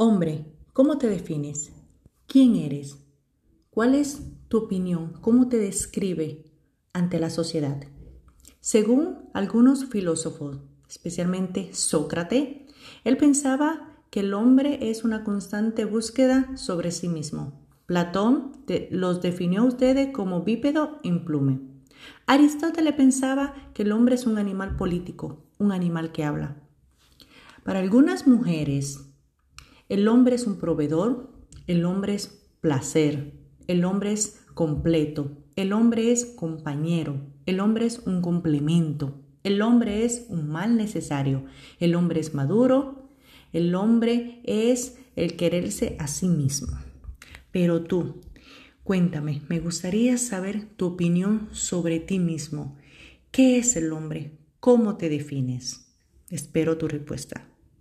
Hombre, ¿cómo te defines? ¿Quién eres? ¿Cuál es tu opinión? ¿Cómo te describe ante la sociedad? Según algunos filósofos, especialmente Sócrates, él pensaba que el hombre es una constante búsqueda sobre sí mismo. Platón los definió a ustedes como bípedo implume. Aristóteles pensaba que el hombre es un animal político, un animal que habla. Para algunas mujeres, el hombre es un proveedor, el hombre es placer, el hombre es completo, el hombre es compañero, el hombre es un complemento, el hombre es un mal necesario, el hombre es maduro, el hombre es el quererse a sí mismo. Pero tú, cuéntame, me gustaría saber tu opinión sobre ti mismo. ¿Qué es el hombre? ¿Cómo te defines? Espero tu respuesta.